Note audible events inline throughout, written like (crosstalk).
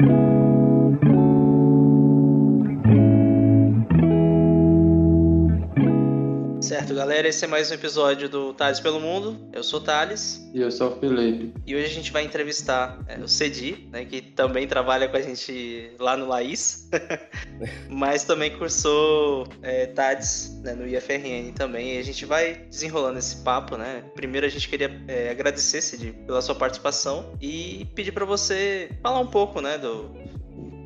thank you. Certo, galera, esse é mais um episódio do Thales pelo Mundo. Eu sou o Thales. E eu sou o Felipe. E hoje a gente vai entrevistar é, o Cedi, né, que também trabalha com a gente lá no Laís, (laughs) mas também cursou é, TADS né, no IFRN também. E a gente vai desenrolando esse papo, né? Primeiro a gente queria é, agradecer, Cedi, pela sua participação e pedir para você falar um pouco, né, do,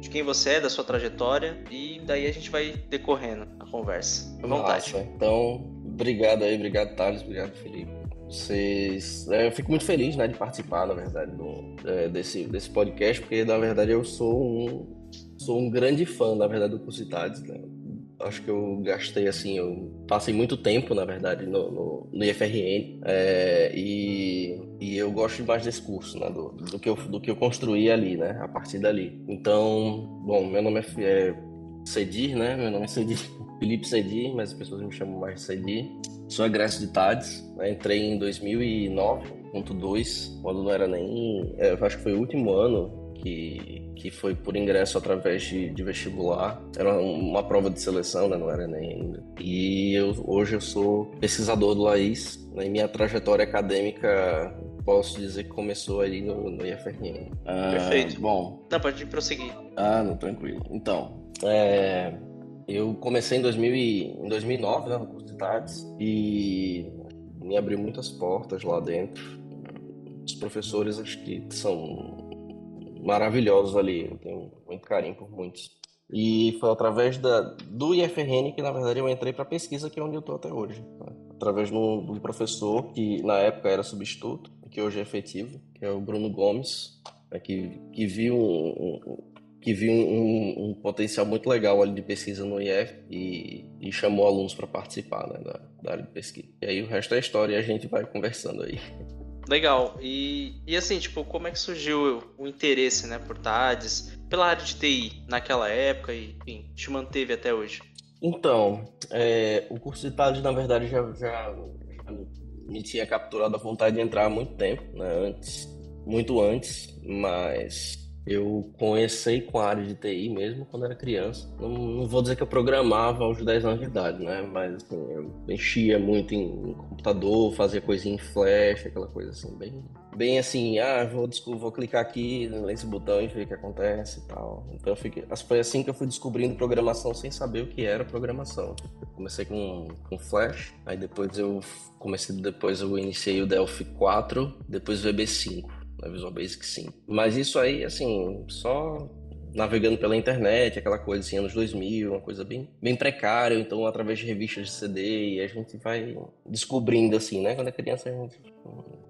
de quem você é, da sua trajetória, e daí a gente vai decorrendo a conversa. À vontade. Nossa, então, obrigado aí, obrigado Thales, obrigado Felipe. Vocês. É, eu fico muito feliz né, de participar, na verdade, do, é, desse, desse podcast, porque na verdade eu sou um, sou um grande fã, na verdade, do Cursidades. Né? Acho que eu gastei assim, eu passei muito tempo, na verdade, no, no, no IFRN é, e, e eu gosto mais desse curso, né, do, do, que eu, do que eu construí ali, né, a partir dali. Então, bom, meu nome é, é Cedir, né, meu nome é Cedir, Felipe Cedir, mas as pessoas me chamam mais de Cedir. Sou egresso de TADES, né? entrei em 2009.2, quando não era nem. É, eu acho que foi o último ano que, que foi por ingresso através de, de vestibular. Era uma prova de seleção, né? não era nem ainda. E eu, hoje eu sou pesquisador do Laís, né? e minha trajetória acadêmica posso dizer que começou aí no, no IFRN. Ah, Perfeito. Bom. Não, pode prosseguir. Ah, não, tranquilo. Então, é, eu comecei em, 2000 e, em 2009, né, no curso de tardes, e me abriu muitas portas lá dentro. Os professores acho que são maravilhosos ali, eu tenho muito carinho por muitos. E foi através da, do IFRN que, na verdade, eu entrei para pesquisa, que é onde eu estou até hoje. Né? Através de um, professor que, na época, era substituto, que hoje é efetivo, que é o Bruno Gomes, né, que, que viu um, um que viu um, um, potencial muito legal ali de pesquisa no IF e, e chamou alunos para participar né, da, da, área de pesquisa. E aí o resto é história e a gente vai conversando aí. Legal. E, e assim, tipo, como é que surgiu o interesse né, por TADES, pela área de TI naquela época e, enfim, te manteve até hoje? Então, é, o curso de TADES, na verdade, já, já, já me tinha capturado a vontade de entrar há muito tempo, né, antes, muito antes, mas eu comecei com a área de TI mesmo quando era criança. Não, não, vou dizer que eu programava aos 10 anos de idade, né? Mas assim, eu mexia muito em, em computador, fazia coisinha em flash, aquela coisa assim, bem, bem assim, ah, vou, vou clicar aqui nesse botão e ver o que acontece e tal. Então fiquei, foi assim que eu fui descobrindo programação sem saber o que era programação. Eu comecei com, com flash, aí depois eu comecei, depois eu iniciei o Delphi 4, depois o VB5 na Visual Basic sim. Mas isso aí, assim, só navegando pela internet, aquela coisa assim, anos 2000, uma coisa bem, bem precária, então através de revistas de CD, e a gente vai descobrindo assim, né? Quando é criança a gente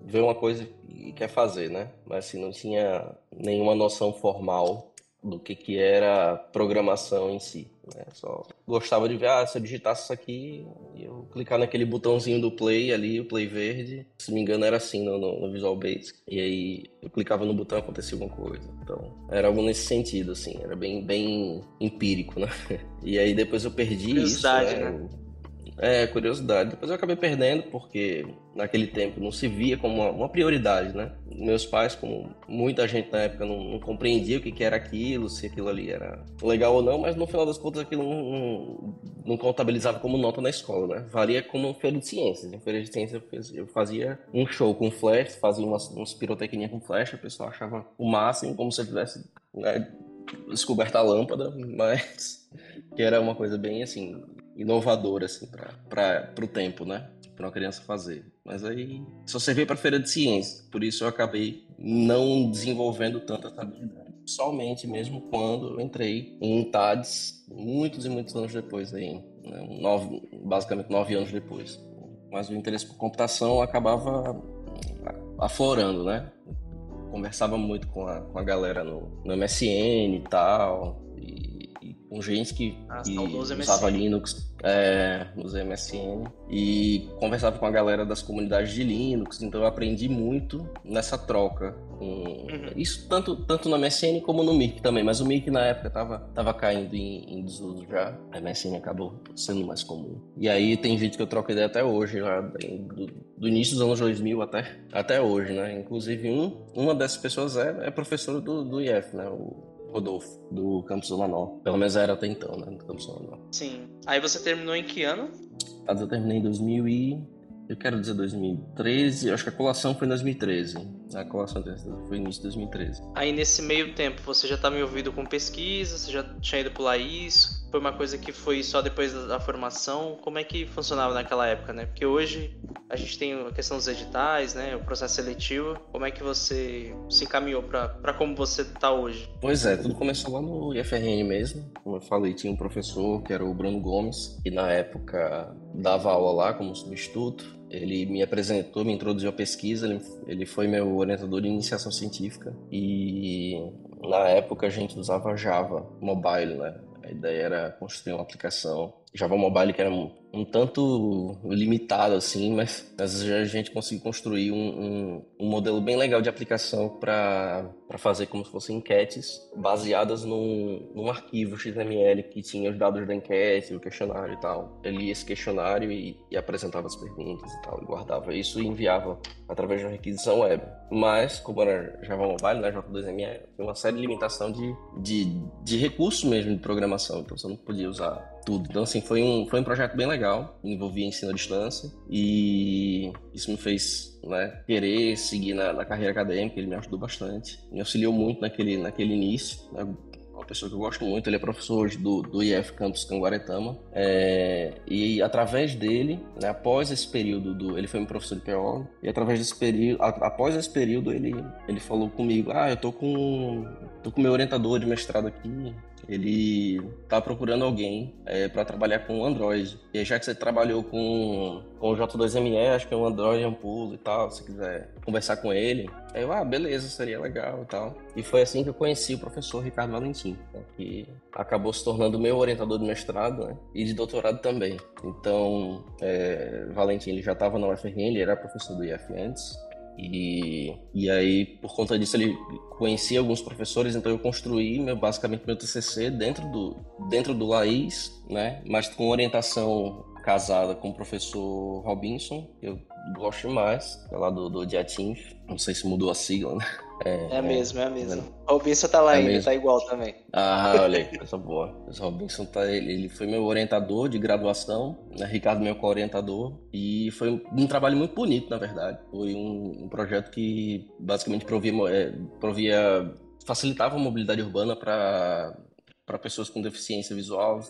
vê uma coisa e quer fazer, né? Mas assim, não tinha nenhuma noção formal do que, que era programação em si. Né? Só gostava de ver, ah, se eu digitasse isso aqui, eu clicar naquele botãozinho do play ali, o play verde, se me engano era assim no, no, no Visual Basic, e aí eu clicava no botão e acontecia alguma coisa. Então, era algo nesse sentido, assim, era bem, bem empírico, né? (laughs) E aí depois eu perdi isso, né? né? É, curiosidade. Depois eu acabei perdendo porque naquele tempo não se via como uma, uma prioridade, né? Meus pais, como muita gente na época, não, não compreendia o que, que, era aquilo, se aquilo ali era legal ou não, mas no final das contas aquilo não, não, não contabilizava como nota na escola, né? Valia como feira de ciências. Em feira de ciências eu fazia um show com flash, fazia umas, umas pirotecnia com flash, o pessoal achava o máximo, como se eu tivesse né, descoberto a lâmpada, (laughs) mas que era uma coisa bem assim inovador assim para o tempo, né? Para uma criança fazer. Mas aí só servia para feira de ciências, por isso eu acabei não desenvolvendo tanta habilidade. Somente mesmo quando eu entrei em TADES, muitos e muitos anos depois aí, né? nove, basicamente nove anos depois. Mas o interesse por computação acabava aflorando, né? Conversava muito com a, com a galera no, no MSN e tal, com gente que, ah, que usava Linux é, nos MSN e conversava com a galera das comunidades de Linux, então eu aprendi muito nessa troca. Com... Uhum. Isso tanto, tanto no MSN como no Mirk também, mas o Mirk na época tava, tava caindo em, em desuso já, a MSN acabou sendo mais comum. E aí tem gente que eu troco ideia até hoje, lá, do, do início dos anos 2000 até, até hoje, né? Inclusive um, uma dessas pessoas é, é professor do, do IF, né? O, Rodolfo, do Campus Norte. Pelo menos era até então, né? Do Campus Norte. Sim. Aí você terminou em que ano? Eu terminei em 2000 e... Eu quero dizer 2013, acho que a colação foi em 2013. A colação foi início de 2013. Aí nesse meio tempo você já estava envolvido com pesquisa, você já tinha ido pular isso? Foi uma coisa que foi só depois da formação? Como é que funcionava naquela época, né? Porque hoje a gente tem a questão dos editais, né? O processo seletivo. Como é que você se encaminhou para como você está hoje? Pois é, tudo começou lá no IFRN mesmo. Como eu falei, tinha um professor que era o Bruno Gomes, que na época dava aula lá como substituto. Ele me apresentou, me introduziu à pesquisa, ele, ele foi meu orientador de iniciação científica e na época a gente usava Java Mobile, né? A ideia era construir uma aplicação Java Mobile que era um, um tanto limitado assim, mas às vezes a gente conseguiu construir um, um, um modelo bem legal de aplicação para fazer como se fossem enquetes baseadas num, num arquivo XML que tinha os dados da enquete, o questionário e tal. Ele lia esse questionário e, e apresentava as perguntas e tal, e guardava isso e enviava através de uma requisição web. Mas, como era Java Mobile, né, J2ME, tem uma série de limitação de, de, de recursos mesmo de programação, então você não podia usar tudo. Então, assim, foi um, foi um projeto bem legal, envolvia ensino à distância e isso me fez né, querer seguir na, na, carreira acadêmica, ele me ajudou bastante, me auxiliou muito naquele, naquele início, né, pessoa que eu gosto muito, ele é professor hoje do, do IF Campus Canguaretama, é, e através dele, né, após esse período, do, ele foi um professor de PO, e através desse período, após esse período, ele, ele falou comigo, ah, eu tô com, tô com meu orientador de mestrado aqui, ele tá procurando alguém é, para trabalhar com Android. E já que você trabalhou com, com o J2ME, acho que é um Android é um pulo e tal, se quiser conversar com ele. Aí eu, ah, beleza, seria legal e tal. E foi assim que eu conheci o professor Ricardo Valentim, né, que acabou se tornando meu orientador de mestrado né, e de doutorado também. Então, é, Valentim ele já estava na UFRN, ele era professor do IF antes. E, e aí, por conta disso, ele conhecia alguns professores, então eu construí meu, basicamente meu TCC dentro do, dentro do Laís, né? Mas com orientação casada com o professor Robinson, eu gosto mais, é lá do, do Diatinf, não sei se mudou a sigla, né? É, é a mesma, é a mesma. É, Robinson tá lá é ainda, mesmo. tá igual também. Ah, (laughs) olha aí, coisa boa. O Robinson tá, ele, ele foi meu orientador de graduação, né? Ricardo meu co-orientador, e foi um, um, trabalho muito bonito, na verdade. Foi um, um projeto que basicamente provia, é, provia facilitava a mobilidade urbana para para pessoas com deficiência visual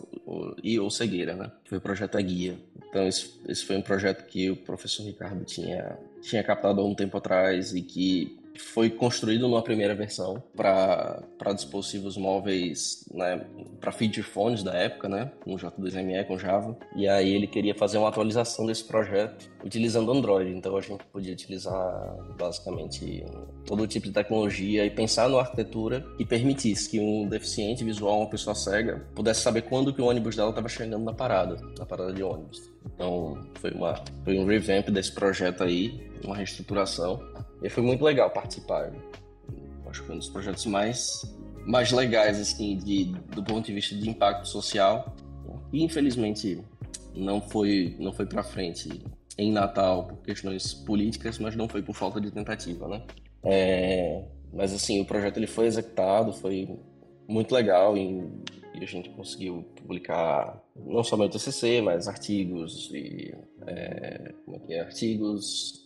e ou cegueira, né? Foi o projeto A Guia. Então esse, esse foi um projeto que o professor Ricardo tinha tinha captado há um tempo atrás e que foi construído numa primeira versão para dispositivos móveis, né, para feature phones da época, né, com J2ME, com Java. E aí ele queria fazer uma atualização desse projeto utilizando Android. Então a gente podia utilizar basicamente todo tipo de tecnologia e pensar numa arquitetura que permitisse que um deficiente visual, uma pessoa cega, pudesse saber quando que o ônibus dela estava chegando na parada, na parada de ônibus. Então foi, uma, foi um revamp desse projeto aí, uma reestruturação. E foi muito legal participar. Acho que foi um dos projetos mais, mais legais, assim, de, do ponto de vista de impacto social. E infelizmente não foi, não foi para frente em Natal por questões políticas, mas não foi por falta de tentativa, né? É, mas assim, o projeto ele foi executado, foi muito legal e, e a gente conseguiu publicar não só meu TCC, mas artigos e é, como é que é? artigos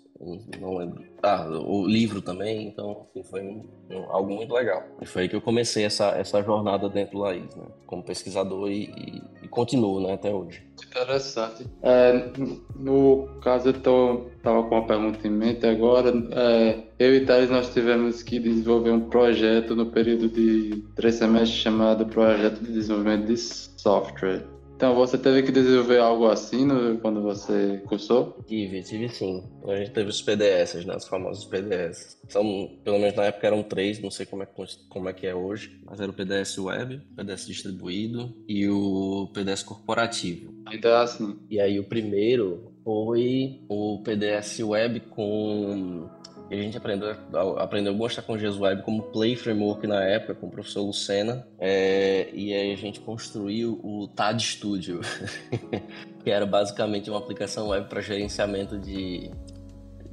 não lembro. Ah, o livro também, então assim, foi um, um, algo muito legal. E foi aí que eu comecei essa, essa jornada dentro do Laís, né? Como pesquisador e, e, e continuo, né, até hoje. Interessante. É, no caso, eu tô, tava com uma pergunta em mente agora. É, eu e Thales, nós tivemos que desenvolver um projeto no período de três semestres chamado Projeto de Desenvolvimento de Software. Então, você teve que desenvolver algo assim no, quando você cursou? Tive, tive sim. A gente teve os PDS, né? Os famosos PDS. São, pelo menos na época eram três, não sei como é, como é que é hoje, mas era o PDS Web, o PDS distribuído e o PDS corporativo. Ainda é assim. E aí o primeiro foi o PDS Web com e a gente aprendeu, aprendeu a gostar com Jesus Web como Play Framework na época, com o professor Lucena. É, e aí a gente construiu o TAD Studio, (laughs) que era basicamente uma aplicação web para gerenciamento de,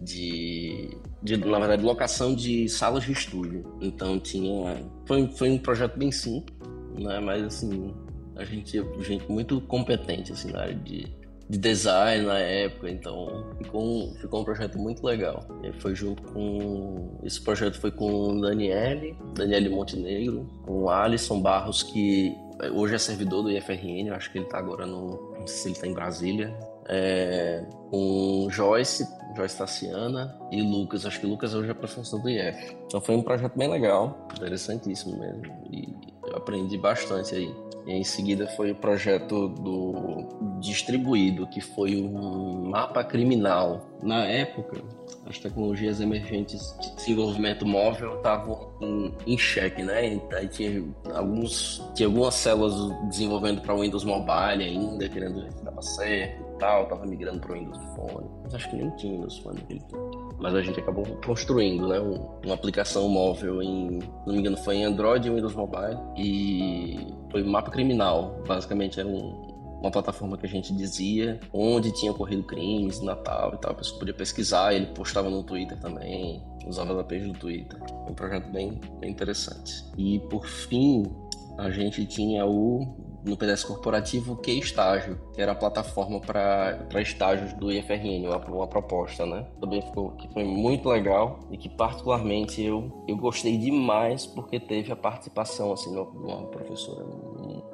de, de, na verdade, locação de salas de estúdio. Então tinha. Foi, foi um projeto bem simples, né? Mas assim, a gente gente muito competente assim, na área de, de design na época, então ficou, ficou um projeto muito legal. Foi junto com. Esse projeto foi com o Daniele, Daniele Montenegro, com o Alisson Barros, que hoje é servidor do IFRN, acho que ele está agora no. Não sei se ele está em Brasília. É, com Joyce, Joyce Tassiana e Lucas. Acho que Lucas hoje é professor do IF. Então foi um projeto bem legal, interessantíssimo mesmo. E eu aprendi bastante aí. Em seguida foi o projeto do distribuído, que foi um mapa criminal. Na época, as tecnologias emergentes de desenvolvimento móvel estavam em, em xeque, né? Aí tinha alguns tinha algumas células desenvolvendo para o Windows Mobile ainda, querendo ver se dava certo e tal, tava migrando para o Windows Phone. Mas acho que nem tinha Windows Phone naquele tempo. Mas a gente acabou construindo, né? Um, uma aplicação móvel em, não me engano, foi em Android e Windows Mobile. E foi mapa criminal. Basicamente era um, uma plataforma que a gente dizia onde tinha ocorrido crimes, Natal e tal. A pessoa podia pesquisar, ele postava no Twitter também, usava a page do Twitter. Um projeto bem, bem interessante. E por fim, a gente tinha o no PDS corporativo que estágio, que era a plataforma para estágios do IFRN, uma, uma proposta, né? Também ficou que foi muito legal e que particularmente eu eu gostei demais porque teve a participação assim de uma professora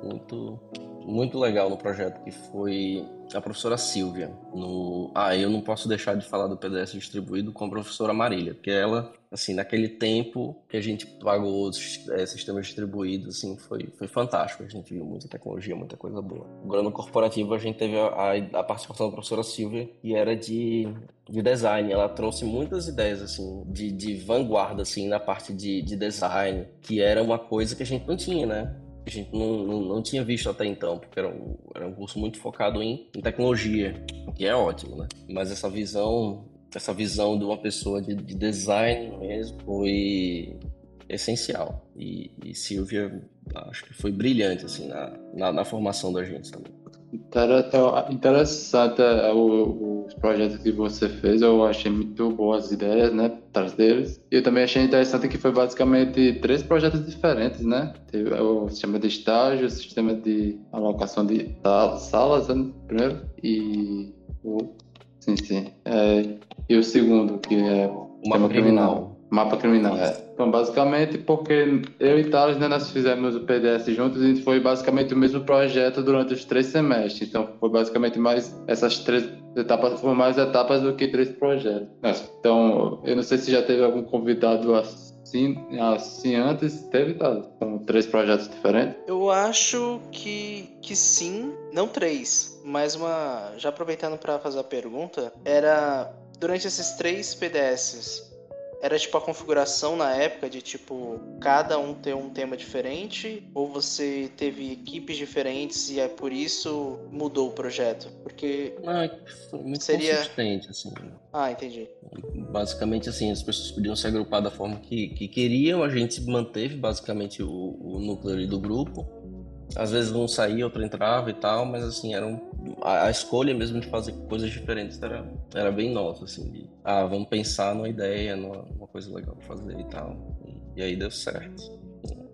muito muito legal no projeto que foi a professora Silvia. No... Ah, eu não posso deixar de falar do PDS distribuído com a professora Marília, porque ela, assim, naquele tempo que a gente pagou os é, sistemas distribuídos, assim, foi, foi fantástico. A gente viu muita tecnologia, muita coisa boa. Agora no corporativo a gente teve a, a, a participação da professora Silvia, que era de, de design. Ela trouxe muitas ideias, assim, de, de vanguarda, assim, na parte de, de design, que era uma coisa que a gente não tinha, né? A gente não, não, não, tinha visto até então, porque era um, era um curso muito focado em, em, tecnologia, o que é ótimo, né? Mas essa visão, essa visão de uma pessoa de, de design mesmo foi essencial. E, e Silvia, acho que foi brilhante, assim, na, na, na formação da gente também. Interessante é, os projetos que você fez, eu achei muito boas as ideias, né, atrás deles. E eu também achei interessante que foi basicamente três projetos diferentes, né? Teve o sistema de estágio, o sistema de alocação de salas, né, primeiro, e o... Sim, sim. É, e o segundo, que é o mapa criminal. criminal. Mapa criminal, é. Então, basicamente, porque eu e Thales, né, nós fizemos o PDS juntos e foi basicamente o mesmo projeto durante os três semestres. Então, foi basicamente mais essas três etapas, foram mais etapas do que três projetos. Então, eu não sei se já teve algum convidado assim, assim antes, teve, Thales? São três projetos diferentes? Eu acho que, que sim, não três, mas uma. Já aproveitando para fazer a pergunta, era durante esses três PDSs era tipo a configuração na época de tipo cada um ter um tema diferente ou você teve equipes diferentes e é por isso mudou o projeto? Porque ah, foi muito seria consistente assim. Ah, entendi. Basicamente assim, as pessoas podiam se agrupar da forma que, que queriam, a gente manteve basicamente o, o núcleo do grupo. Às vezes um saía, outro entrava e tal, mas assim, era um a, a, escolha mesmo de fazer coisas diferentes era, era bem nossa, assim, de, ah, vamos pensar numa ideia, numa, numa coisa legal pra fazer e tal. E, e, aí deu certo.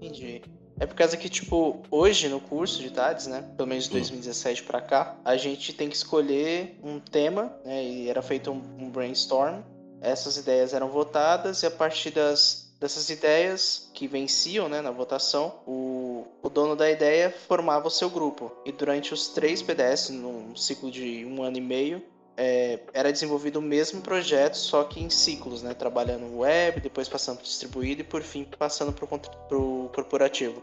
Entendi. É por causa que, tipo, hoje no curso de TADES, né, pelo menos de 2017 para cá, a gente tem que escolher um tema, né, e era feito um, um brainstorm, essas ideias eram votadas e a partir das dessas ideias que venciam né, na votação, o, o dono da ideia formava o seu grupo. E durante os três PDS, num ciclo de um ano e meio, é, era desenvolvido o mesmo projeto, só que em ciclos, né? Trabalhando web, depois passando para distribuído e por fim passando para o corporativo.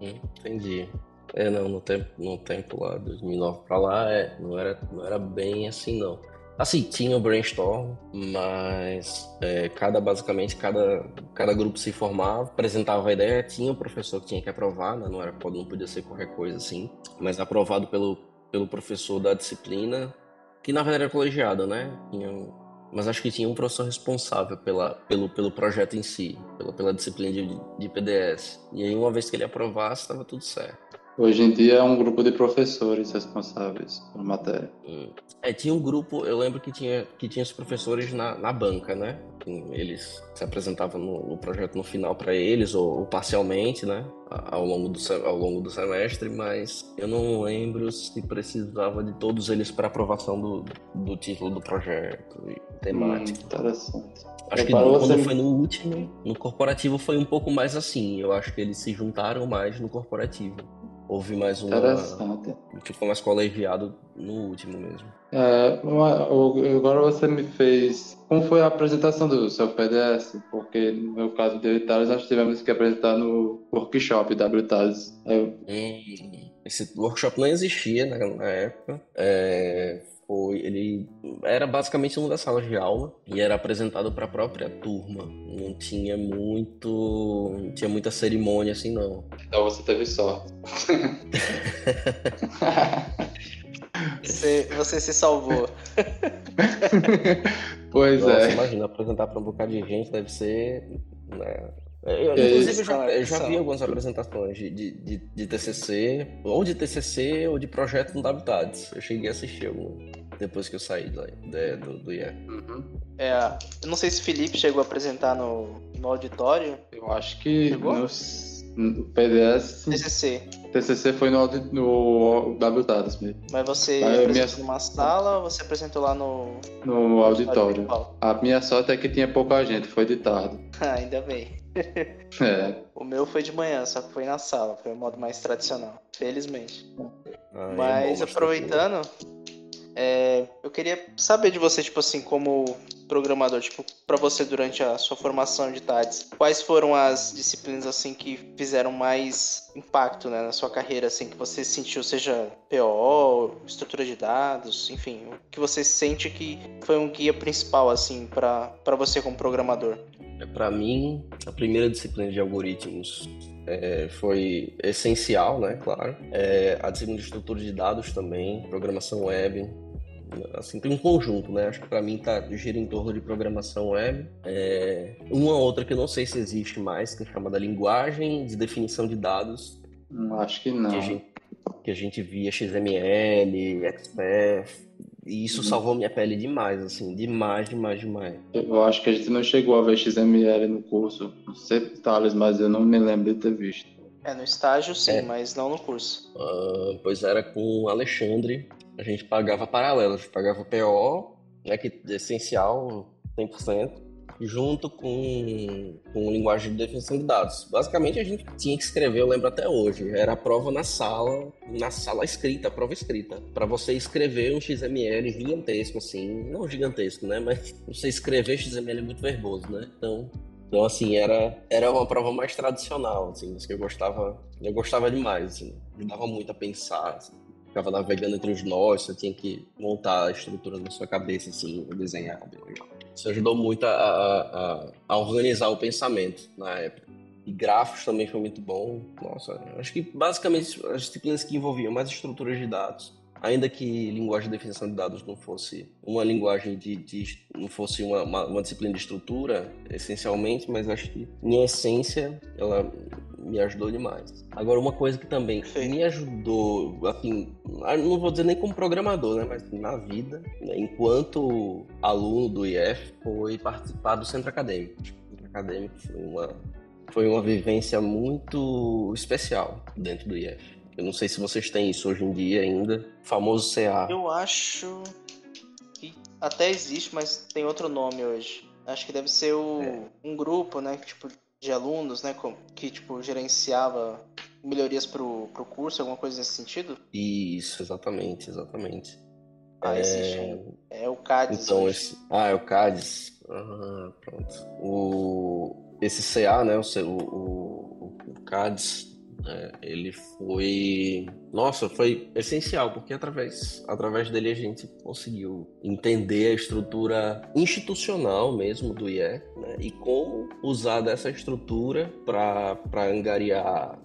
Hum, entendi. É, não, no tempo, no tempo lá, 2009 para lá, é, não, era, não era bem assim, não. Assim, tinha o brainstorm, mas é, cada basicamente cada, cada grupo se formava, apresentava a ideia, tinha o professor que tinha que aprovar, né? não era não podia ser qualquer coisa assim, mas aprovado pelo, pelo professor da disciplina, que na verdade era colegiado, né? Tinha, mas acho que tinha um professor responsável pela, pelo, pelo projeto em si, pela, pela disciplina de, de PDS. E aí uma vez que ele aprovasse, estava tudo certo. Hoje em dia é um grupo de professores responsáveis pela matéria. Hum. É, tinha um grupo, eu lembro que tinha, que tinha os professores na, na banca, né? Eles se apresentavam no, no projeto no final para eles, ou, ou, parcialmente, né? Ao longo, do, ao longo do semestre, mas eu não lembro se precisava de todos eles para aprovação do, do título do projeto e temática. Hum, interessante. Acho que quando foi no último, no corporativo foi um pouco mais assim. Eu acho que eles se juntaram mais no corporativo. Houve mais uma. Interessante. Ficou mais colegiado no último mesmo. É, agora você me fez. Como foi a apresentação do seu PDS? Porque no meu caso de Thales, nós tivemos que apresentar no workshop da Thales. Eu... Hum, esse workshop não existia na, época. É, foi ele era basicamente uma das salas de aula e era apresentado para a própria turma. Não tinha muito, não tinha muita cerimônia assim não. Então você teve sorte. você, você se salvou. pois Nossa, é. Imagina apresentar para um bocado de gente deve ser né, eu, inclusive, eu já, eu já vi algumas apresentações de, de, de, de, TCC, ou de TCC, ou de projeto no Habitats. Eu cheguei a assistir algum depois que eu saí do, do, do IE. Uhum. É, eu não sei se o Felipe chegou a apresentar no, no auditório. Eu acho que chegou? no, no PDS... TCC. TCC foi no, no WTADS mesmo. Mas você Mas apresentou minha... numa sala ou você apresentou lá no... No auditório. A minha sorte é que tinha pouca gente, foi de tarde. (laughs) Ah, ainda bem. (laughs) É. O meu foi de manhã, só que foi na sala, foi o modo mais tradicional, felizmente. Ah, Mas é bom, aproveitando, é, eu queria saber de você, tipo assim, como programador, tipo, para você durante a sua formação de TADS, quais foram as disciplinas assim que fizeram mais impacto, né, na sua carreira, assim, que você sentiu, seja PO, estrutura de dados, enfim, o que você sente que foi um guia principal assim para você como programador? É, Para mim, a primeira disciplina de algoritmos é, foi essencial, né? Claro. É, a disciplina de estrutura de dados também, programação web, assim tem um conjunto, né? Acho que para mim tá gira em torno de programação web. É, uma outra que eu não sei se existe mais, que é chamada linguagem de definição de dados. Acho que não. Que a gente, que a gente via XML, XPath, e isso uhum. salvou minha pele demais, assim, demais, demais, demais. Eu acho que a gente não chegou a ver XML no curso, não sei detalhes, mas eu não me lembro de ter visto. É, no estágio sim, é. mas não no curso. Uh, pois era com o Alexandre, a gente pagava gente pagava PO, né, que é essencial, 100%, junto com, com linguagem de definição de dados. Basicamente, a gente tinha que escrever, eu lembro até hoje, era a prova na sala, na sala escrita, prova escrita, para você escrever um XML gigantesco, assim, não gigantesco, né, mas você escrever XML é muito verboso, né, então... Então, assim, era, era uma prova mais tradicional, assim, que eu gostava, eu gostava demais, assim, ajudava muito a pensar, assim ficava navegando entre os nós, você tinha que montar a estrutura na sua cabeça, assim, desenhar. Isso ajudou muito a, a, a, organizar o pensamento na época. E grafos também foi muito bom. Nossa, acho que basicamente as disciplinas que envolviam mais estruturas de dados, ainda que linguagem de definição de dados não fosse uma linguagem de, de não fosse uma, uma, uma, disciplina de estrutura essencialmente, mas acho que em essência ela me ajudou demais. Agora, uma coisa que também Sim. me ajudou, assim, não vou dizer nem como programador, né, mas na vida, né, enquanto aluno do IF, foi participar do centro acadêmico. O centro acadêmico foi uma, foi uma vivência muito especial dentro do IF. Eu não sei se vocês têm isso hoje em dia ainda, o famoso CA. Eu acho que até existe, mas tem outro nome hoje. Acho que deve ser o, é. um grupo, né? Tipo, de alunos, né, que tipo gerenciava melhorias pro, pro curso, alguma coisa nesse sentido? Isso, exatamente, exatamente. Ah, é... existe. É o CADES. Então, esse... Ah, é o CADES. Ah, pronto. O... Esse CA, né, o, o, o CADES, é, ele foi, nossa, foi essencial porque através, através dele a gente conseguiu entender a estrutura institucional mesmo do IE né, e como usar dessa estrutura para angariar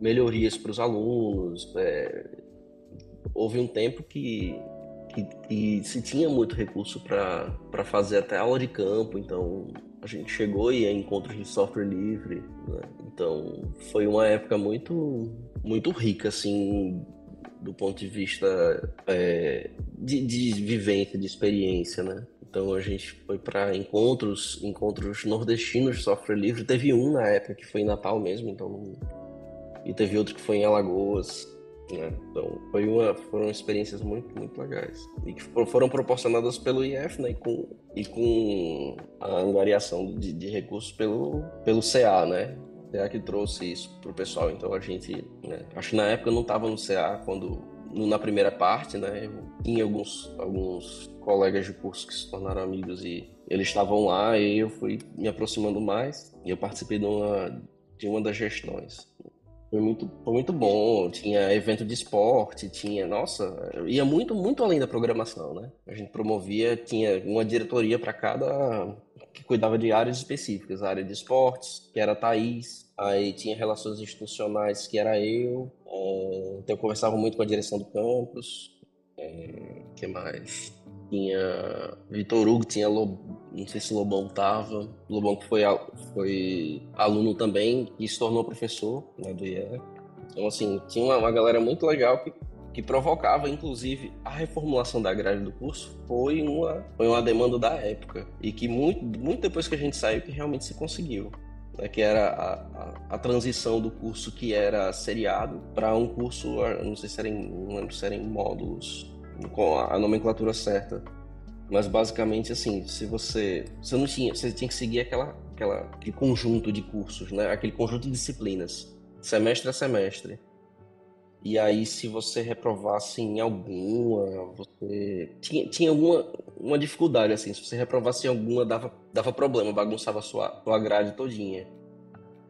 melhorias para os alunos. É, houve um tempo que, que, que, se tinha muito recurso para fazer até aula de campo, então a gente chegou e é encontros de software livre, né? Então, foi uma época muito, muito rica, assim, do ponto de vista é, de, de vivência, de experiência, né? Então a gente foi para encontros, encontros nordestinos de software livre. Teve um na época que foi em Natal mesmo, então e teve outro que foi em Alagoas. Né? Então foi uma, foram experiências muito, muito legais e que foram proporcionadas pelo IF, né? E com, e com a angariação de, de recursos pelo, pelo CA, né? CA que trouxe isso pro pessoal. Então a gente, né? acho que na época eu não estava no CA quando na primeira parte, né? Eu tinha alguns alguns colegas de curso que se tornaram amigos e eles estavam lá e eu fui me aproximando mais e eu participei de uma de uma das gestões. Foi muito, foi muito bom. Tinha evento de esporte, tinha. Nossa, ia muito, muito além da programação, né? A gente promovia, tinha uma diretoria para cada. que cuidava de áreas específicas. A área de esportes, que era a Thaís. Aí tinha relações institucionais, que era eu. É, então eu conversava muito com a direção do campus. É, que mais? Tinha Vitor Hugo, tinha Lob... não sei se Lobão tava. Lobão que foi, foi aluno também e se tornou professor né, do IE. Então, assim, tinha uma, uma galera muito legal que, que provocava, inclusive, a reformulação da grade do curso foi uma, foi uma demanda da época. E que muito, muito depois que a gente saiu, que realmente se conseguiu. Né, que era a, a, a, transição do curso que era seriado para um curso, não sei se era em, não lembro se era em módulos com a nomenclatura certa. Mas basicamente assim, se você você não tinha, você tinha que seguir aquela aquela aquele conjunto de cursos, né? Aquele conjunto de disciplinas, semestre a semestre. E aí se você reprovasse em alguma, você tinha, tinha alguma uma dificuldade assim, se você reprovasse em alguma dava dava problema, bagunçava a sua sua grade todinha.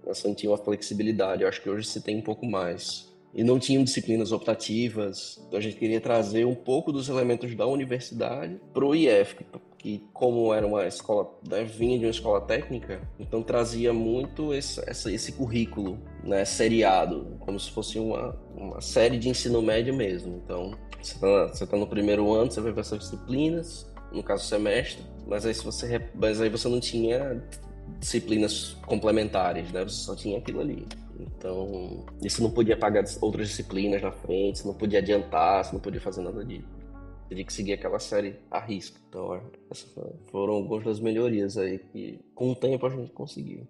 Você não tinha uma flexibilidade, eu acho que hoje se tem um pouco mais e não tinham disciplinas optativas. Então a gente queria trazer um pouco dos elementos da universidade para o IF, que como era uma escola, né, vinha de uma escola técnica, então trazia muito esse, esse, currículo, né, seriado, como se fosse uma, uma série de ensino médio mesmo. Então você está tá no primeiro ano, você vai ver essas disciplinas, no caso semestre, mas aí se você mas aí você não tinha disciplinas complementares, né? Você só tinha aquilo ali. Então, isso não podia pagar outras disciplinas na frente, você não podia adiantar, você não podia fazer nada disso. Teria que seguir aquela série a risco. Então, essas foram algumas das melhorias aí que, com o tempo, a gente conseguiu.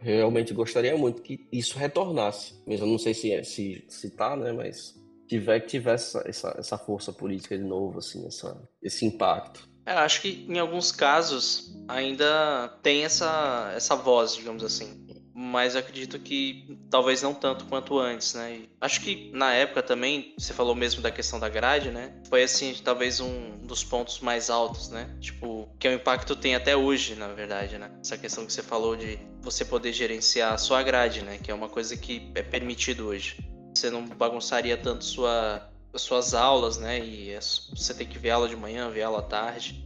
realmente gostaria muito que isso retornasse. Mas eu não sei se, é, se, se tá, né? Mas tiver que tivesse essa, essa, essa força política de novo, assim, essa, esse impacto. É, acho que em alguns casos ainda tem essa, essa voz, digamos assim mas acredito que talvez não tanto quanto antes, né? E acho que na época também, você falou mesmo da questão da grade, né? Foi assim, talvez um dos pontos mais altos, né? Tipo, que o impacto tem até hoje, na verdade, né? Essa questão que você falou de você poder gerenciar a sua grade, né? Que é uma coisa que é permitido hoje. Você não bagunçaria tanto sua, as suas aulas, né? E é você tem que ver aula de manhã, ver aula à tarde.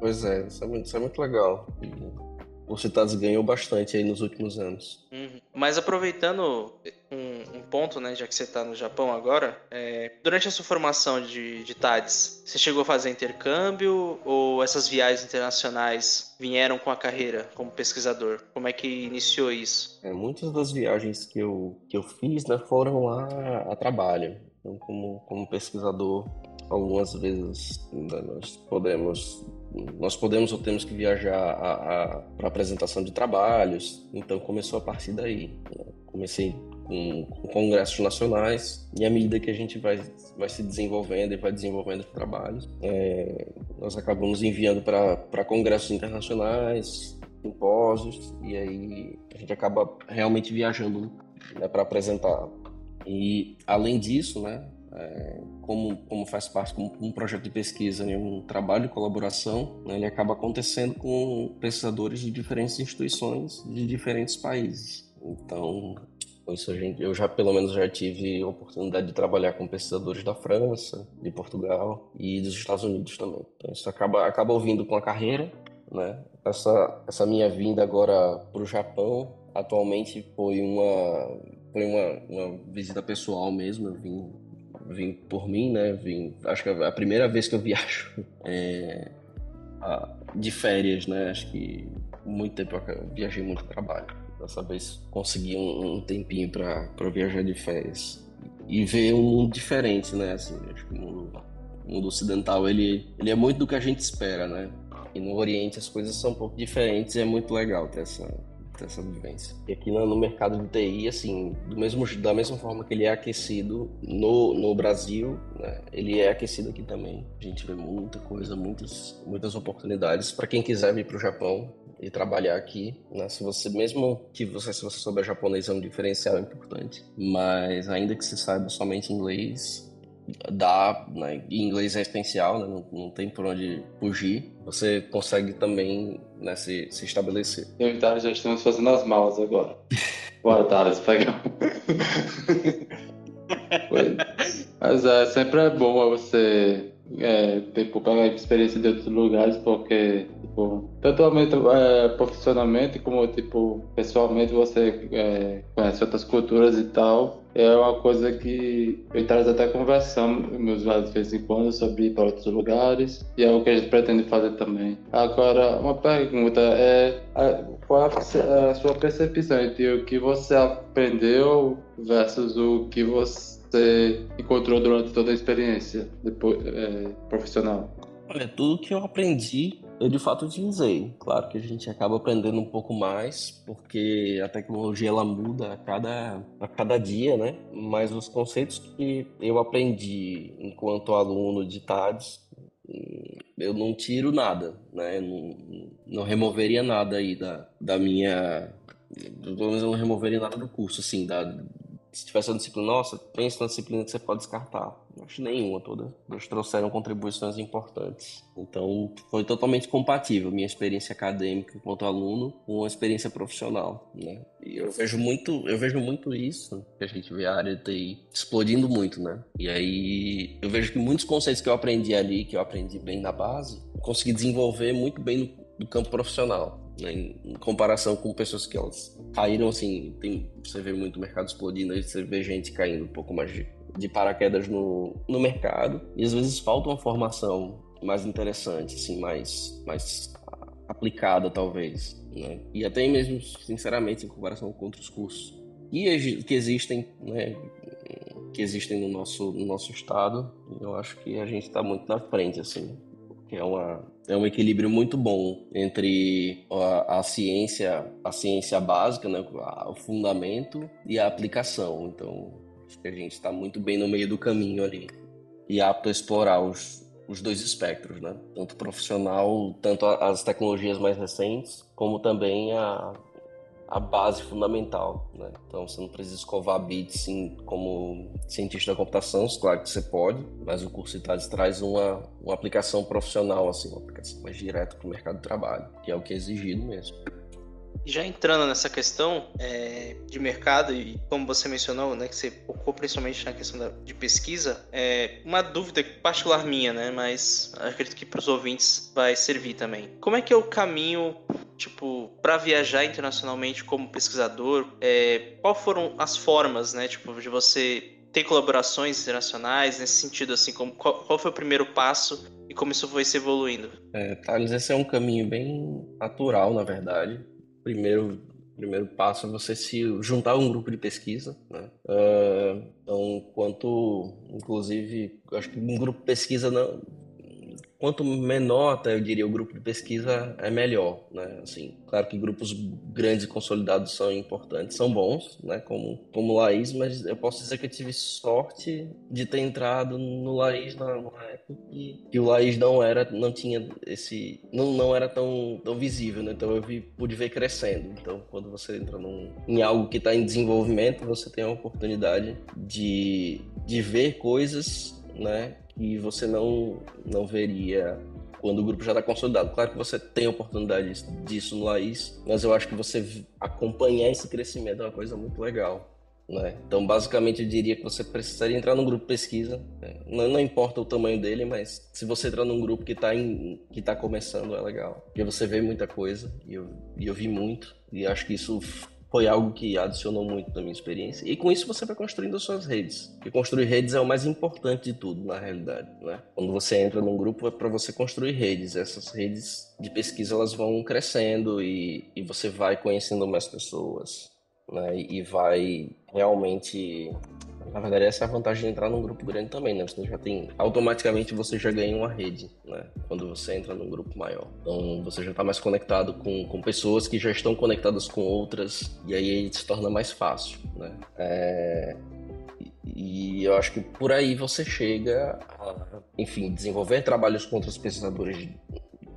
Pois é, isso é muito, isso é muito legal o Citados ganhou bastante aí nos últimos anos. Uhum. Mas aproveitando um, um, ponto, né, já que você está no Japão agora, é, durante a sua formação de, de TADS, você chegou a fazer intercâmbio ou essas viagens internacionais vieram com a carreira como pesquisador? Como é que iniciou isso? É, muitas das viagens que eu, que eu fiz né, foram lá a trabalho. Então, como, como pesquisador, algumas vezes né, nós podemos nós podemos ou temos que viajar para apresentação de trabalhos, então começou a partir daí. Né? Comecei com, com, congressos nacionais e à medida que a gente vai, vai se desenvolvendo e vai desenvolvendo trabalhos, é, nós acabamos enviando para congressos internacionais, simpósios, e aí a gente acaba realmente viajando né, para apresentar. E além disso, né, é, como, como faz parte como um projeto de pesquisa e um trabalho de colaboração, né, ele acaba acontecendo com pesquisadores de diferentes instituições de diferentes países. Então, isso a gente, eu já pelo menos já tive a oportunidade de trabalhar com pesquisadores da França, de Portugal e dos Estados Unidos também. Então, isso acaba acaba ouvindo com a carreira, né? Essa essa minha vinda agora para o Japão atualmente foi uma foi uma, uma visita pessoal mesmo. Eu vim vim por mim, né? Vim, acho que é a primeira vez que eu viajo (laughs) é, de férias, né? Acho que muito tempo eu viajei muito trabalho. Dessa vez consegui um, um tempinho para viajar de férias e ver um mundo diferente, né? Assim, acho que o mundo, o mundo ocidental ele, ele é muito do que a gente espera, né? E no Oriente as coisas são um pouco diferentes e é muito legal ter essa, ter essa vivência. E aqui no, no mercado de TI, assim, do mesmo, da mesma forma que ele é aquecido no, no Brasil, né, ele é aquecido aqui também. A gente vê muita coisa, muitas, muitas oportunidades para quem quiser vir para o Japão e trabalhar aqui, né? Se você mesmo que você se você souber japonês é um diferencial importante, mas ainda que você saiba somente inglês, dá, né? E inglês é essencial, né? Não, não tem por onde fugir. Você consegue também né, se, se estabelecer. Eu e Thales já estamos fazendo as malas agora. Bora, Thales, pega. Mas é, sempre é bom você é, tipo, pegar experiência de outros lugares, porque tipo, tanto é, profissionalmente como tipo, pessoalmente você é, conhece outras culturas e tal. É uma coisa que eu traz até conversando meus de vez em quando sobre ir para outros lugares e é o que a gente pretende fazer também. Agora, uma pergunta é qual é a sua percepção entre o que você aprendeu versus o que você encontrou durante toda a experiência depois, é, profissional? Olha, tudo que eu aprendi, eu de fato utilizei. Claro que a gente acaba aprendendo um pouco mais, porque a tecnologia ela muda a cada, a cada dia, né? Mas os conceitos que eu aprendi enquanto aluno de TADS, eu não tiro nada, né? Não, não removeria nada aí da, da minha. Pelo menos eu não removeria nada do curso, assim, da, se tivesse uma disciplina, nossa, pensa na disciplina que você pode descartar. Não acho nenhuma toda. Eles trouxeram contribuições importantes. Então, foi totalmente compatível minha experiência acadêmica enquanto aluno com a experiência profissional, né? E eu vejo muito, eu vejo muito isso, que a gente vê a área de TI explodindo muito, né? E aí, eu vejo que muitos conceitos que eu aprendi ali, que eu aprendi bem na base, consegui desenvolver muito bem no, no campo profissional né, em comparação com pessoas que elas caíram assim, tem, você vê muito mercado explodindo, você vê gente caindo um pouco mais de, de paraquedas no, no mercado, e às vezes falta uma formação mais interessante, assim, mais, mais aplicada talvez, né? E até mesmo, sinceramente, em comparação com outros cursos que, que existem, né, que existem no nosso, no nosso estado, eu acho que a gente está muito na frente, assim, que é uma é um equilíbrio muito bom entre a, a, ciência, a ciência básica, né, o fundamento e a aplicação. Então, acho que a gente está muito bem no meio do caminho ali e apto a explorar os, os dois espectros, né? Tanto profissional, tanto as tecnologias mais recentes, como também a, a base fundamental, né? Então você não precisa escovar bits sim, como cientista da computação, claro que você pode, mas o curso ITADES traz uma, uma aplicação profissional, assim, uma aplicação mais direta para o mercado de trabalho, que é o que é exigido mesmo. Já entrando nessa questão é, de mercado, e como você mencionou, né, que você focou principalmente na questão da, de pesquisa, é uma dúvida particular minha, né, mas acredito que para os ouvintes vai servir também. Como é que é o caminho, tipo, para viajar internacionalmente como pesquisador? É, qual foram as formas, né, tipo, de você ter colaborações internacionais nesse sentido, assim, como, qual, qual foi o primeiro passo e como isso foi se evoluindo? É, Thales, esse é um caminho bem natural, na verdade primeiro primeiro passo é você se juntar a um grupo de pesquisa, né? Uh, então, quanto, inclusive, acho que um grupo de pesquisa não, quanto menor, eu diria, o grupo de pesquisa é melhor, né? Assim, claro que grupos grandes e consolidados são importantes, são bons, né? Como, como Laís, mas eu posso dizer que eu tive sorte de ter entrado no Laís na, numa época que, que o Laís não era, não tinha esse, não, não era tão, tão visível, né? Então eu vi, pude ver crescendo. Então, quando você entra num, em algo que está em desenvolvimento, você tem a oportunidade de, de ver coisas né, que você não, não veria quando o grupo já está consolidado. Claro que você tem oportunidade disso no Laís, mas eu acho que você acompanhar esse crescimento é uma coisa muito legal. Né? Então, basicamente, eu diria que você precisaria entrar num grupo pesquisa. Né? Não, não, importa o tamanho dele, mas se você entrar num grupo que está que tá começando, é legal. Porque você vê muita coisa, e eu, e eu vi muito, e acho que isso foi algo que adicionou muito na minha experiência. E com isso você vai construindo as suas redes. Porque construir redes é o mais importante de tudo, na realidade. Né? Quando você entra num grupo, é para você construir redes. Essas redes de pesquisa elas vão crescendo e, e você vai conhecendo mais pessoas. Né? E vai realmente na verdade, essa é a vantagem de entrar num grupo grande também, né? Você já tem. Automaticamente você já ganha uma rede, né? Quando você entra num grupo maior. Então você já está mais conectado com, com pessoas que já estão conectadas com outras, e aí se torna mais fácil, né? É... E eu acho que por aí você chega a, enfim, desenvolver trabalhos com outros pesquisadores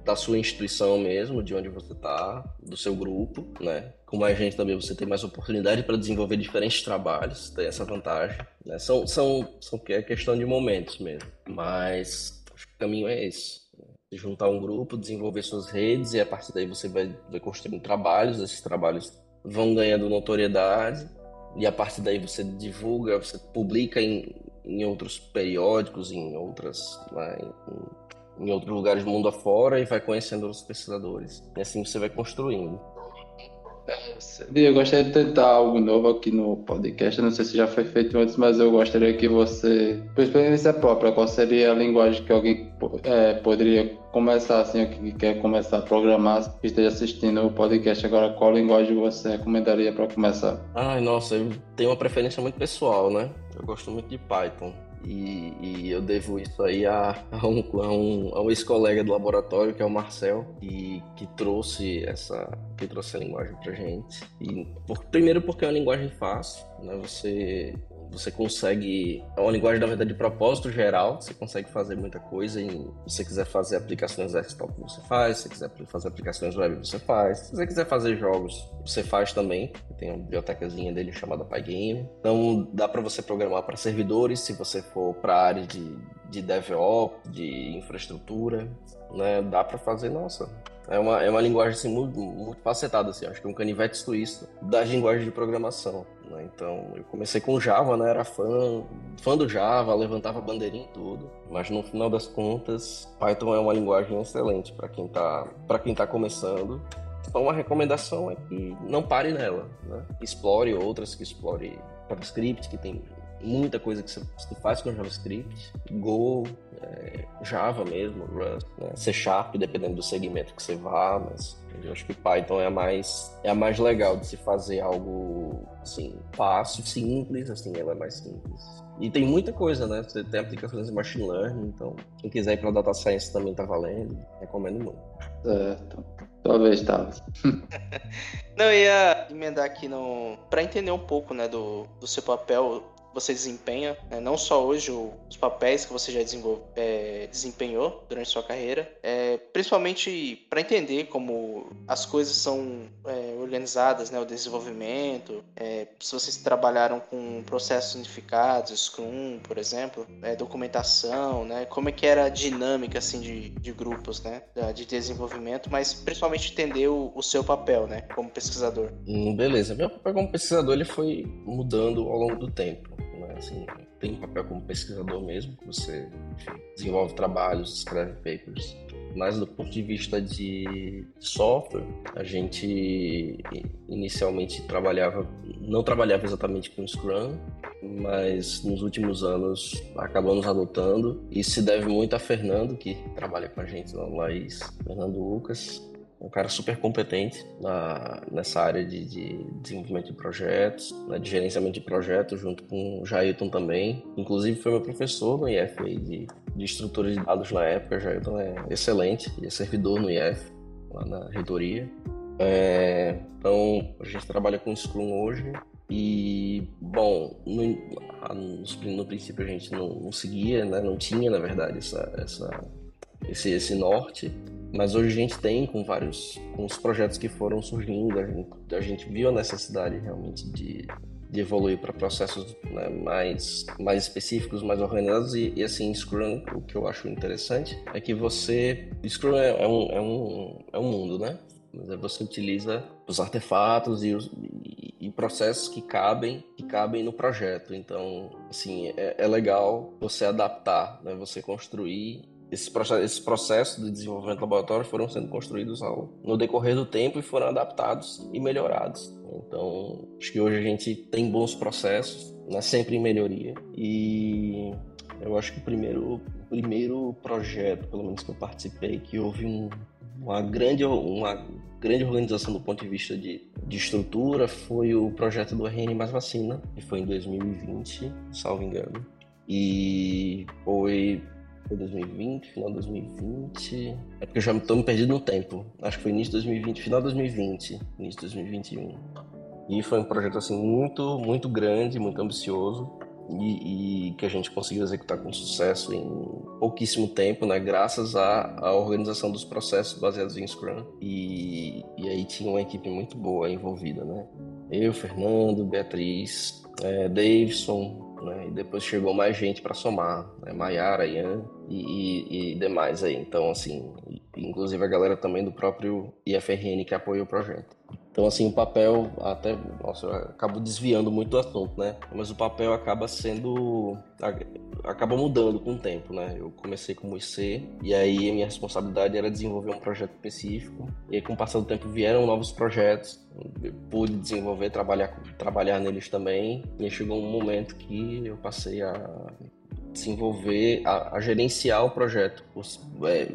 da sua instituição mesmo, de onde você está, do seu grupo, né? Com mais gente também você tem mais oportunidade para desenvolver diferentes trabalhos, tem essa vantagem. Né? São, são, são é questão de momentos mesmo, mas o caminho é esse. Né? Juntar um grupo, desenvolver suas redes e a partir daí você vai, vai construindo trabalhos, esses trabalhos vão ganhando notoriedade e a partir daí você divulga, você publica em, em outros periódicos, em outras, né, em, em outros lugares do mundo afora e vai conhecendo outros pesquisadores. E assim você vai construindo. Eu gostaria de tentar algo novo aqui no podcast. Não sei se já foi feito antes, mas eu gostaria que você, por experiência própria, qual seria a linguagem que alguém é, poderia começar, assim, que quer começar a programar, que esteja assistindo o podcast agora, qual linguagem você recomendaria para começar? Ai, nossa, eu tenho uma preferência muito pessoal, né? Eu gosto muito de Python. E, e, eu devo isso aí a, a um, a um, a um ex-colega do laboratório, que é o Marcel, que, que trouxe essa que trouxe a linguagem pra gente. E, por, primeiro porque é uma linguagem fácil, né? Você você consegue. É uma linguagem, na verdade, de propósito geral. Você consegue fazer muita coisa. Em, se você quiser fazer aplicações desktop, você faz. Se você quiser fazer aplicações web, você faz. Se você quiser fazer jogos, você faz também. Tem uma bibliotecazinha dele chamada Pygame. Então, dá para você programar para servidores, se você for para a área de, de DevOps, de infraestrutura. Né? Dá para fazer, nossa, é uma, é uma linguagem assim, muito, muito facetada, assim. Acho que é um canivete suíço das linguagens de programação. Né? Então, eu comecei com Java, né? Era fã, fã do Java, levantava bandeirinha e tudo. Mas no final das contas, Python é uma linguagem excelente para quem está para quem tá começando. Então, uma recomendação é que não pare nela, né? Explore outras, que explore JavaScript, que tem muita coisa que você faz com JavaScript, Go, é, Java mesmo, Rust, né? C Sharp, dependendo do segmento que você vá, mas eu acho que Python é a mais é a mais legal de se fazer algo assim fácil, simples, assim, ela é mais simples. E tem muita coisa, né? Você tem aplicações de machine learning, então quem quiser ir para data science também tá valendo, recomendo muito. Certo. Talvez, tá. (laughs) Não, eu ia emendar aqui no para entender um pouco, né, do, do seu papel você desempenha, né? não só hoje os papéis que você já é, desempenhou durante sua carreira, é, principalmente para entender como as coisas são é, organizadas, né? o desenvolvimento, é, se vocês trabalharam com processos unificados, Scrum, por exemplo, é, documentação, né? como é que era a dinâmica assim, de, de grupos né? de desenvolvimento, mas principalmente entender o, o seu papel né? como pesquisador. Hum, beleza, meu papel como pesquisador ele foi mudando ao longo do tempo assim, tem papel como pesquisador mesmo, você desenvolve trabalhos, escreve papers. Mas do ponto de vista de software, a gente inicialmente trabalhava, não trabalhava exatamente com Scrum, mas nos últimos anos acabamos adotando. Isso se deve muito a Fernando, que trabalha com a gente lá no Laís, Fernando Lucas, um cara super competente na, nessa área de, de desenvolvimento de projetos, né, de gerenciamento de projetos, junto com o Jailton também. Inclusive foi meu professor no IF de, de estrutura de dados na época. Jailton é excelente, ele é servidor no IF, lá na reitoria. É, então, a gente trabalha com Scrum hoje. E, bom, no, no princípio a gente não, não seguia, né, não tinha, na verdade, essa, essa, esse, esse norte. Mas hoje a gente tem com vários com os projetos que foram surgindo, a gente, a gente viu a necessidade realmente de, de evoluir para processos né, mais, mais específicos, mais organizados e, e, assim Scrum o que eu acho interessante é que você Scrum é, é, um, é, um, é um mundo, né? Mas aí você utiliza os artefatos e, os, e, e, processos que cabem que cabem no projeto. Então, assim, é, é legal você adaptar, né? Você construir esses processos, esses processos de desenvolvimento laboratório foram sendo construídos ao, no decorrer do tempo e foram adaptados e melhorados. Então, acho que hoje a gente tem bons processos, né? sempre em melhoria. E eu acho que o primeiro, o primeiro projeto, pelo menos que eu participei, que houve um, uma, grande, uma grande organização do ponto de vista de, de estrutura foi o projeto do RN Mais Vacina, que foi em 2020, salvo engano. E foi foi 2020, final de 2020. É porque eu já estou me perdido no tempo. Acho que foi início de 2020, final de 2020, início de 2021. E foi um projeto assim muito, muito grande, muito ambicioso e, e, que a gente conseguiu executar com sucesso em pouquíssimo tempo, né? Graças à, à organização dos processos baseados em Scrum. E, e aí tinha uma equipe muito boa envolvida, né? Eu, Fernando, Beatriz, é, Davidson, né? E depois chegou mais gente para somar, né? Maiara, Ian e, e, e, demais aí. Então, assim, inclusive a galera também do próprio IFRN que apoiou o projeto. Então, assim, o papel, até, nossa, acabo desviando muito do assunto, né? Mas o papel acaba sendo, acaba mudando com o tempo, né? Eu comecei como IC, e aí a minha responsabilidade era desenvolver um projeto específico, e aí com o passar do tempo vieram novos projetos, pude desenvolver, trabalhar, trabalhar neles também, e aí chegou um momento que eu passei a desenvolver, a, a gerenciar o projeto, o, é,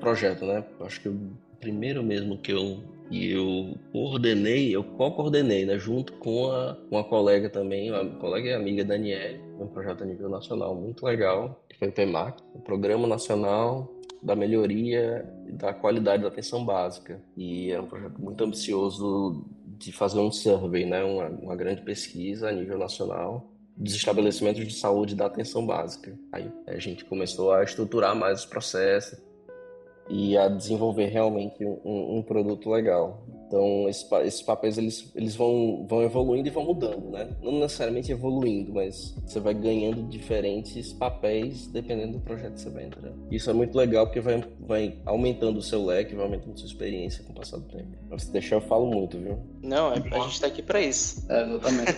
projeto, né? Acho que o primeiro mesmo que eu e eu coordenei, eu co-coordenei, né, junto com a, uma colega também, uma colega e amiga Daniele, um projeto a nível nacional muito legal, que foi o PEMAC, o Programa Nacional da Melhoria da Qualidade da Atenção Básica. E era um projeto muito ambicioso de fazer um survey, né, uma, uma grande pesquisa a nível nacional dos estabelecimentos de saúde da atenção básica. Aí a gente começou a estruturar mais os processos, e a desenvolver realmente um, um produto legal. Então, esses, esses, papéis eles, eles vão, vão evoluindo e vão mudando, né? Não necessariamente evoluindo, mas você vai ganhando diferentes papéis dependendo do projeto que você vai entrar. Isso é muito legal porque vai, vai aumentando o seu leque, vai aumentando a sua experiência com o passar do tempo. Mas se deixar, eu falo muito, viu? Não, é, a gente tá aqui para isso. É, exatamente.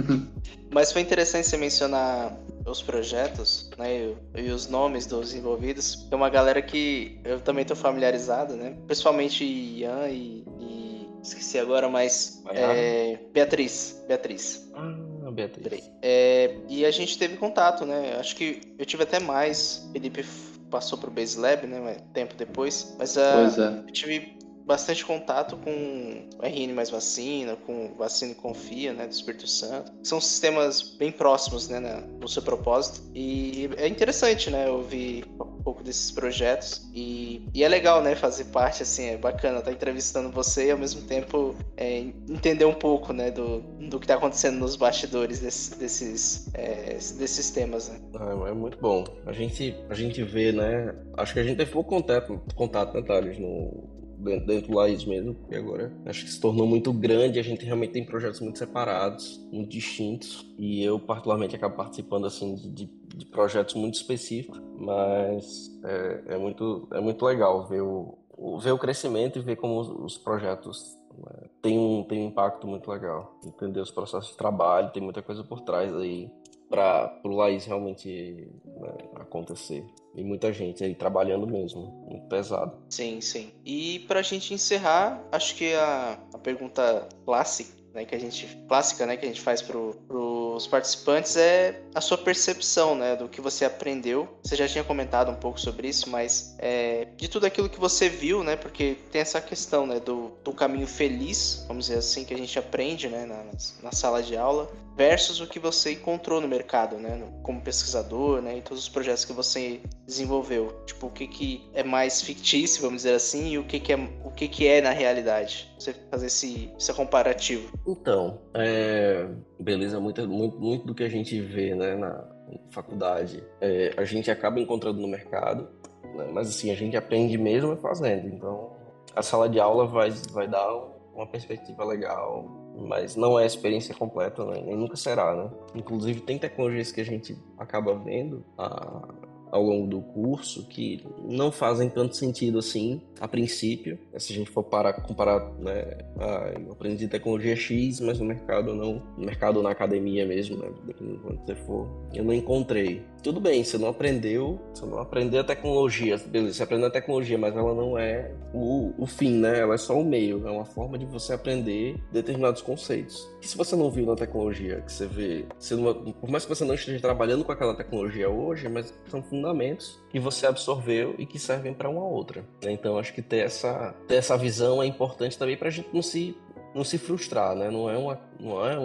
(laughs) mas foi interessante você mencionar os projetos, né, e, e, os nomes dos envolvidos. Tem uma galera que eu também tô familiarizado, né? Pessoalmente Ian e, e esqueci agora, mas é, Beatriz, Beatriz. Ah, Beatriz. É, e a gente teve contato, né? Acho que eu tive até mais. Felipe passou pro Base Lab, né? Tempo depois. Mas uh, é. eu tive bastante contato com RN mais vacina, com vacina e confia, né, do Espírito Santo. São sistemas bem próximos, né, no seu propósito. E é interessante, né, ouvir um pouco desses projetos e, e é legal, né, fazer parte, assim, é bacana estar entrevistando você e ao mesmo tempo é, entender um pouco, né, do, do que está acontecendo nos bastidores desse, desses, é, desses temas, né. É, é, muito bom. A gente, a gente vê, né, acho que a gente teve pouco contato, contato né, Thales, no dentro, dentro do Laís mesmo, porque agora? Acho que se tornou muito grande, a gente realmente tem projetos muito separados, muito distintos, e eu particularmente acabo participando assim de, de projetos muito específicos, mas é, é, muito, é muito legal ver o, ver o crescimento e ver como os, os projetos né, têm um, tem um impacto muito legal. Entender os processos de trabalho, tem muita coisa por trás aí para o Laís realmente né, acontecer. E muita gente aí trabalhando mesmo, muito pesado. Sim, sim. E para a gente encerrar, acho que a, a pergunta clássica, né, que a gente clássica, né, que a gente faz para os participantes é a sua percepção, né, do que você aprendeu. Você já tinha comentado um pouco sobre isso, mas é, de tudo aquilo que você viu, né, porque tem essa questão, né, do, do caminho feliz, vamos dizer assim, que a gente aprende, né, na, na sala de aula, versus o que você encontrou no mercado, né, como pesquisador, né, e todos os projetos que você desenvolveu. Tipo, o que que é mais fictício, vamos dizer assim, e o que que é, o que que é na realidade. Você fazer esse, esse comparativo. Então, é... beleza, muito, muito, muito do que a gente vê, né, na faculdade, é, a gente acaba encontrando no mercado, né, mas assim, a gente aprende mesmo fazendo. Então, a sala de aula vai, vai dar uma perspectiva legal, mas não é a experiência completa, né? nem nunca será, né? Inclusive tem tecnologias que a gente acaba vendo, a, ao longo do curso que não fazem tanto sentido assim a princípio. Se a gente for parar, comparar, né, ah, eu aprendi tecnologia X, mas no mercado não, no mercado na academia mesmo, né, dependendo de você for, eu não encontrei. Tudo bem, você não aprendeu, você não aprendeu a tecnologia, beleza, você aprendeu a tecnologia, mas ela não é o, o fim, né? Ela é só o meio, é uma forma de você aprender determinados conceitos. Se você não viu na tecnologia, que você vê, você não, por mais que você não esteja trabalhando com aquela tecnologia hoje, mas são fundamentos que você absorveu e que servem para uma outra. Né? Então, acho que ter essa, ter essa visão é importante também para a gente não se não se frustrar, né? Não é uma, não é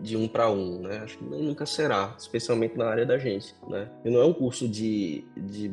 de um para um, né? Acho que nunca será, especialmente na área da gente, né? E não é um curso de, de,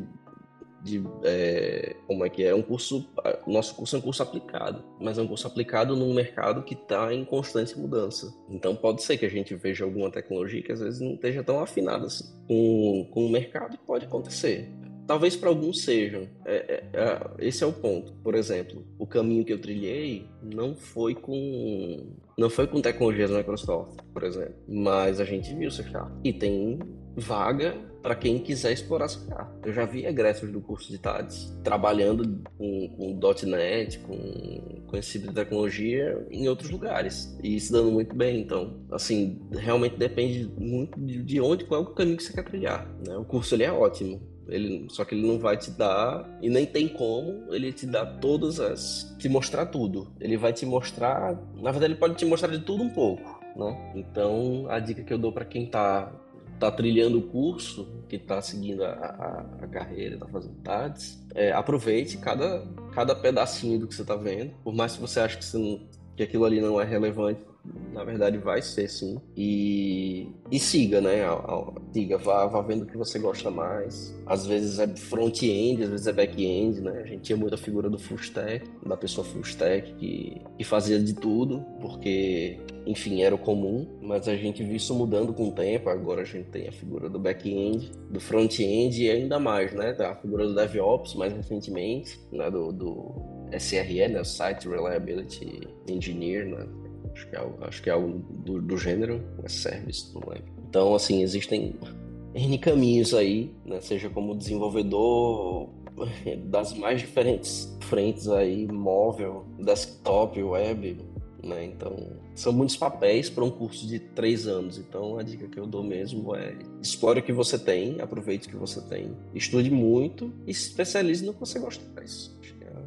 de é, como é que é? é um curso, nosso curso é um curso aplicado, mas é um curso aplicado num mercado que está em constante mudança. Então pode ser que a gente veja alguma tecnologia que às vezes não esteja tão afinada assim com, com o mercado, pode acontecer. Talvez para alguns sejam. É, é, é, esse é o ponto. Por exemplo, o caminho que eu trilhei não foi com não foi com tecnologias da Microsoft, por exemplo, mas a gente viu C Sharp. E tem vaga para quem quiser explorar C Sharp. Eu já vi egressos do curso de TADS trabalhando com, com .NET, com, com esse tipo de tecnologia em outros lugares e se dando muito bem. Então, assim, realmente depende muito de onde, qual é o caminho que você quer trilhar. Né? O curso ele é ótimo, ele, só que ele não vai te dar, e nem tem como, ele te dar todas as. te mostrar tudo. Ele vai te mostrar. Na verdade, ele pode te mostrar de tudo um pouco, né? Então, a dica que eu dou para quem tá, tá trilhando o curso, que tá seguindo a, a, a carreira, tá fazendo TADS, é, aproveite cada, cada pedacinho do que você tá vendo. Por mais que você ache que, não, que aquilo ali não é relevante, na verdade vai ser sim. E, e siga, né? Siga, vá, vá vendo o que você gosta mais. Às vezes é front-end, às vezes é back-end, né? A gente tinha muita figura do full stack, da pessoa full stack que, que fazia de tudo, porque, enfim, era o comum, mas a gente viu isso mudando com o tempo. Agora a gente tem a figura do back-end, do front-end e ainda mais, né? A figura do DevOps mais recentemente, né? Do, do SRE, né? Site Reliability Engineer, né? Acho que é algo, acho que é algo do, do gênero, é service, não lembro. Então, assim, existem N caminhos aí, né? Seja como desenvolvedor das mais diferentes frentes aí, móvel, desktop, web, né? Então, são muitos papéis para um curso de três anos. Então, a dica que eu dou mesmo é explore o que você tem, aproveite o que você tem, estude muito e se especialize no que você gosta mais.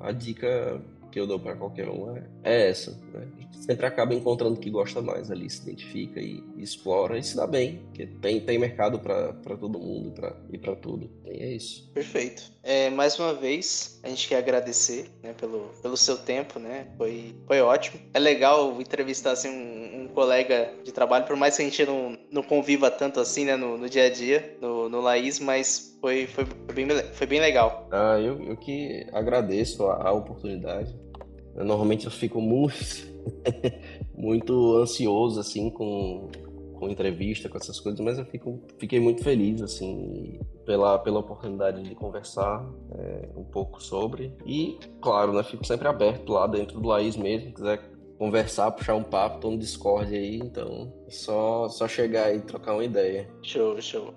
A dica que eu dou para qualquer um é, é essa. Né? A gente sempre acaba encontrando o que gosta mais ali, se identifica e, e explora e se dá bem, porque tem, tem mercado para todo mundo e para tudo. E é isso. Perfeito. É, mais uma vez, a gente quer agradecer né, pelo, pelo seu tempo, né? Foi, foi ótimo. É legal entrevistar assim, um, um colega de trabalho, por mais que a gente não, não conviva tanto assim né, no, no dia a dia, no, no Laís, mas foi, foi, foi, bem, foi bem legal. Ah, eu, eu que agradeço a, a oportunidade. Eu, normalmente eu fico muito, (laughs) muito ansioso assim com, com entrevista, com essas coisas, mas eu fico, fiquei muito feliz assim pela, pela oportunidade de conversar é, um pouco sobre. E, claro, né, fico sempre aberto lá dentro do Laís mesmo, se quiser conversar, puxar um papo, tô no Discord aí, então é só, só chegar e trocar uma ideia. Show, show.